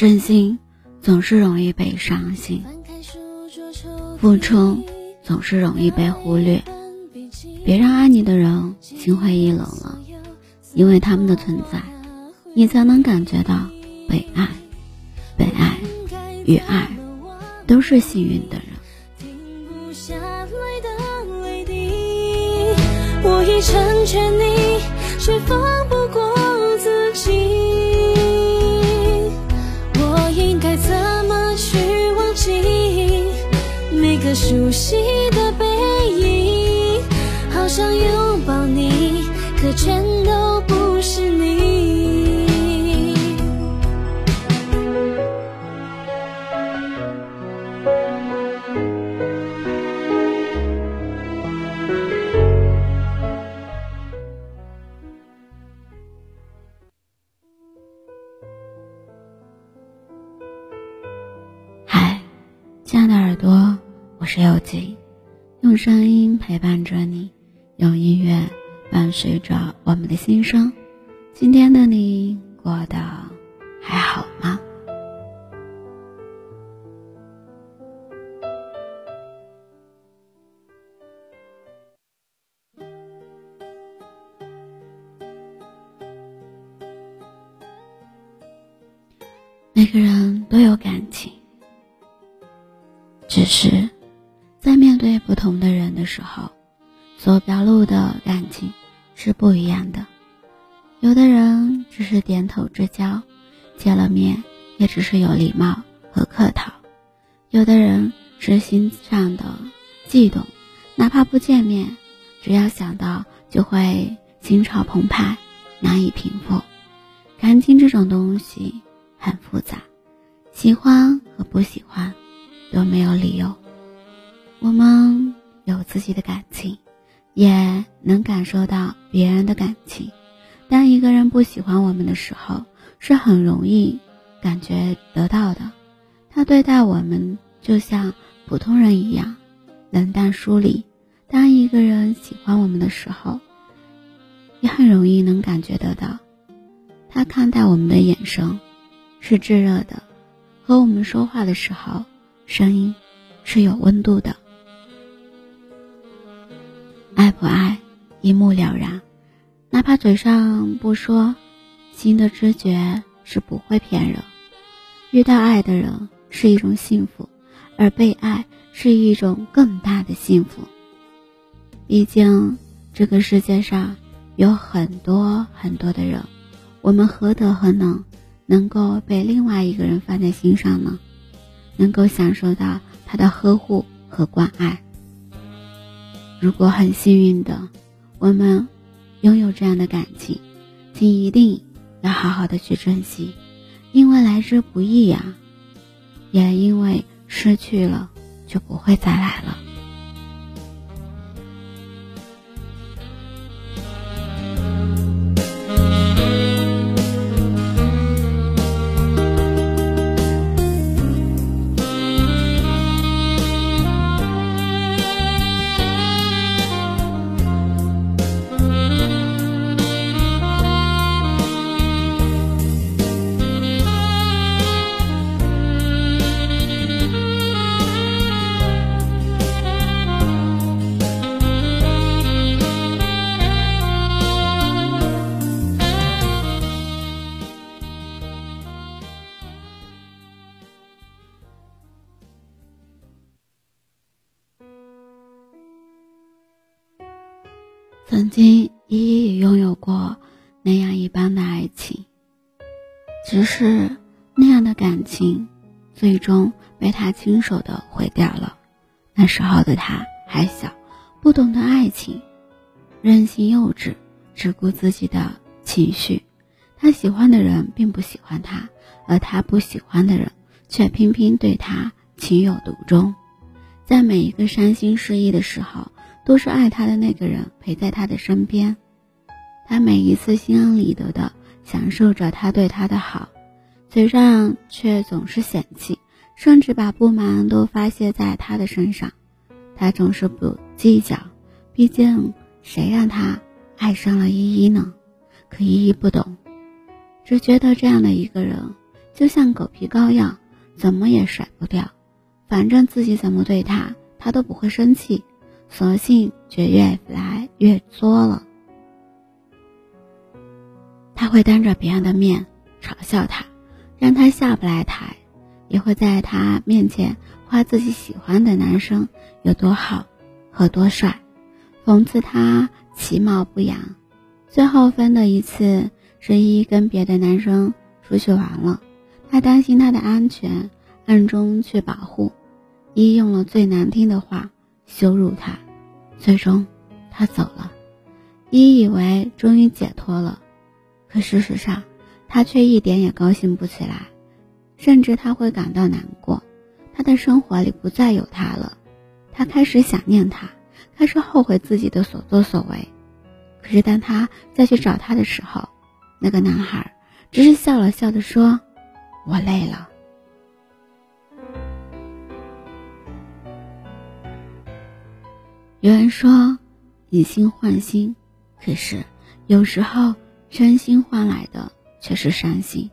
真心总是容易被伤心，付出总是容易被忽略。别让爱你的人心灰意冷了，因为他们的存在，你才能感觉到被爱。被爱与爱都是幸运的人。我已成全你，却放不是有吉，用声音陪伴着你，用音乐伴随着我们的心声。今天的你过得还好吗？每个人都有感情。只是，对不同的人的时候，所表露的感情是不一样的。有的人只是点头之交，见了面也只是有礼貌和客套；有的人是心上的悸动，哪怕不见面，只要想到就会心潮澎湃，难以平复。感情这种东西很复杂，喜欢和不喜欢。都没有理由。我们有自己的感情，也能感受到别人的感情。当一个人不喜欢我们的时候，是很容易感觉得到的。他对待我们就像普通人一样，冷淡疏离。当一个人喜欢我们的时候，也很容易能感觉得到，他看待我们的眼神是炙热的，和我们说话的时候。声音是有温度的，爱不爱一目了然，哪怕嘴上不说，心的知觉是不会骗人。遇到爱的人是一种幸福，而被爱是一种更大的幸福。毕竟这个世界上有很多很多的人，我们何德何能，能够被另外一个人放在心上呢？能够享受到他的呵护和关爱。如果很幸运的，我们拥有这样的感情，请一定要好好的去珍惜，因为来之不易呀，也因为失去了就不会再来了。只是那样的感情最终被他亲手的毁掉了。那时候的他还小，不懂得爱情，任性幼稚，只顾自己的情绪。他喜欢的人并不喜欢他，而他不喜欢的人却偏偏对他情有独钟。在每一个伤心失意的时候。都是爱他的那个人陪在他的身边，他每一次心安理得的享受着他对他的好，嘴上却总是嫌弃，甚至把不满都发泄在他的身上。他总是不计较，毕竟谁让他爱上了依依呢？可依依不懂，只觉得这样的一个人就像狗皮膏药，怎么也甩不掉。反正自己怎么对他，他都不会生气，索性却越来越作了。他会当着别人的面嘲笑他，让他下不来台，也会在他面前夸自己喜欢的男生有多好和多帅，讽刺他其貌不扬。最后分的一次，是一跟别的男生出去玩了，他担心他的安全，暗中去保护。一用了最难听的话羞辱他，最终他走了。一以为终于解脱了，可事实上他却一点也高兴不起来，甚至他会感到难过。他的生活里不再有他了，他开始想念他，开始后悔自己的所作所为。可是当他再去找他的时候，那个男孩只是笑了笑的说：“我累了。”有人说，以心换心，可是有时候真心换来的却是伤心。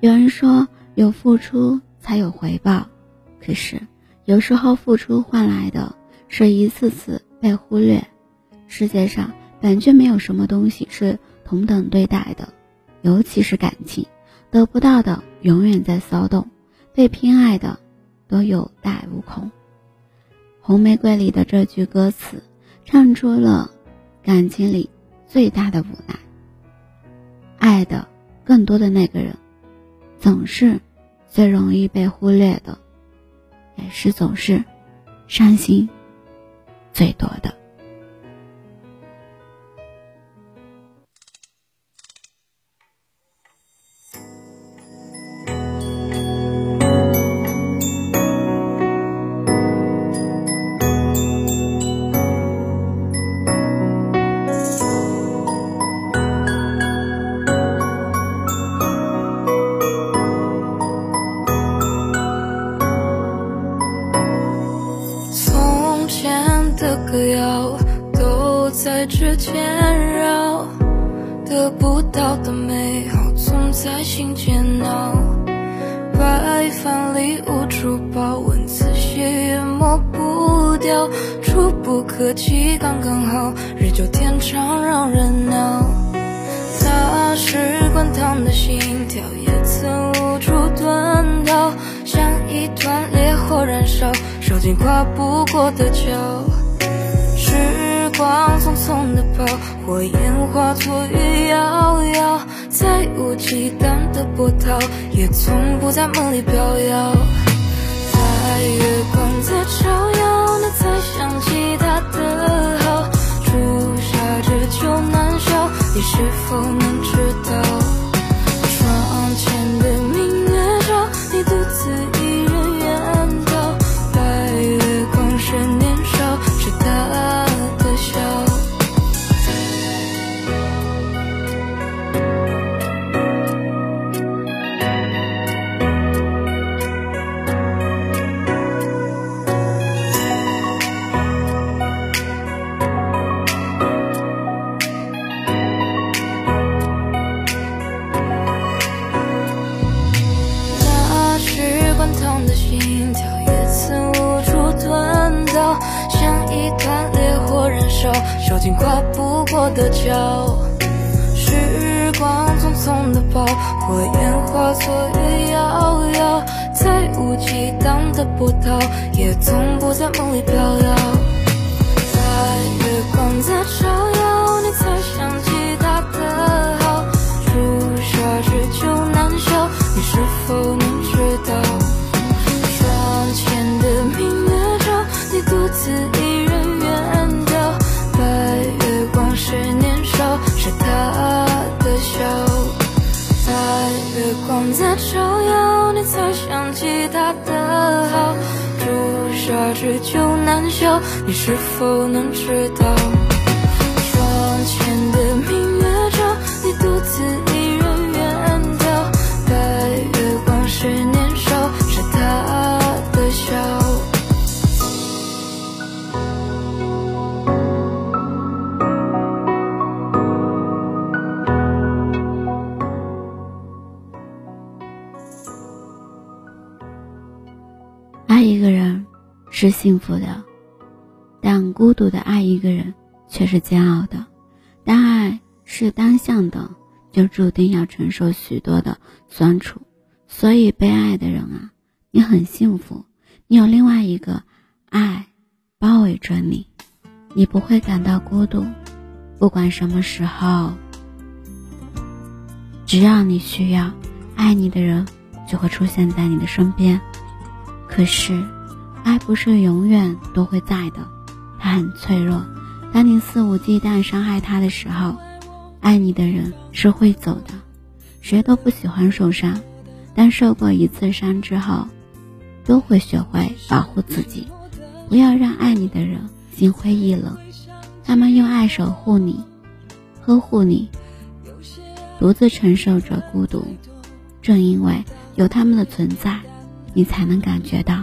有人说，有付出才有回报，可是有时候付出换来的是一次次被忽略。世界上本就没有什么东西是同等对待的，尤其是感情，得不到的永远在骚动，被偏爱的都有恃无恐。红玫瑰里的这句歌词，唱出了感情里最大的无奈。爱的更多的那个人，总是最容易被忽略的，也是总是伤心最多的。里无处报，文字写也抹不掉，触不可及刚刚好，日久天长让人恼。大使滚烫的心跳也曾无处遁逃，像一团烈火燃烧，烧尽跨不过的桥。时光匆匆的跑，火焰化作雨遥遥，再无忌惮的波涛，也从不在梦里飘摇。在月光在照耀，你才想起他的好，朱砂痣就难消，你是否能痛的抱，火焰化作月遥遥，再无激荡的波涛，也从不在梦里飘摇。在月光在照耀，难消，你是否能知道？是幸福的，但孤独的爱一个人却是煎熬的。但爱是单向的，就注定要承受许多的酸楚。所以，被爱的人啊，你很幸福，你有另外一个爱包围着你，你不会感到孤独。不管什么时候，只要你需要，爱你的人就会出现在你的身边。可是，爱不是永远都会在的，它很脆弱。当你肆无忌惮伤害他的时候，爱你的人是会走的。谁都不喜欢受伤。但受过一次伤之后，都会学会保护自己，不要让爱你的人心灰意冷。他们用爱守护你，呵护你，独自承受着孤独。正因为有他们的存在，你才能感觉到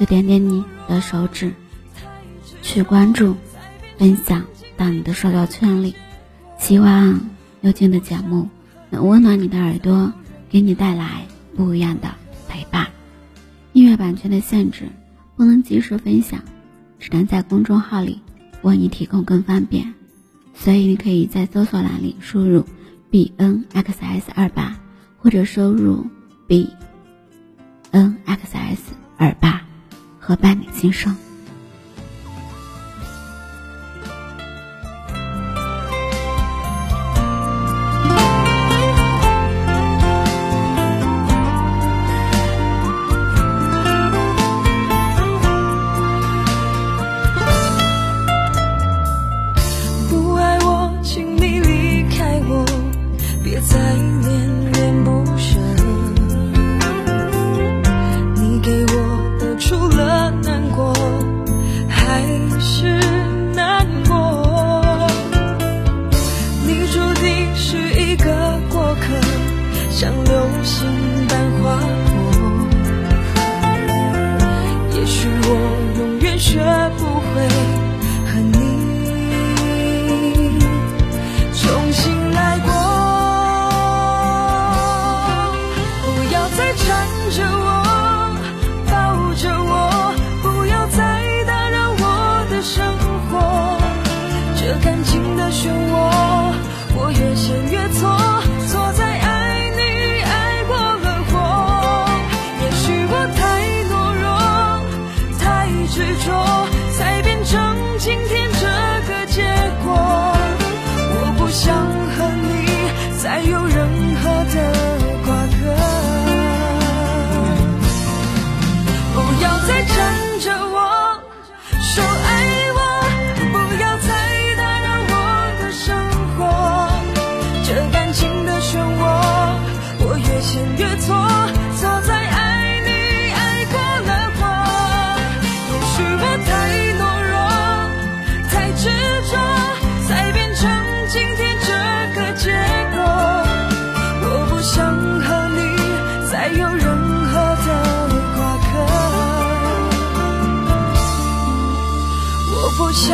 就点点你的手指，去关注、分享到你的社交圈里。希望幽静的节目能温暖你的耳朵，给你带来不一样的陪伴。音乐版权的限制，不能及时分享，只能在公众号里为你提供更方便。所以你可以在搜索栏里输入 b n x s 二八，或者输入 b n x s 二八，和伴你今生。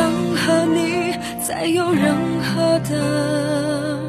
能和你再有任何的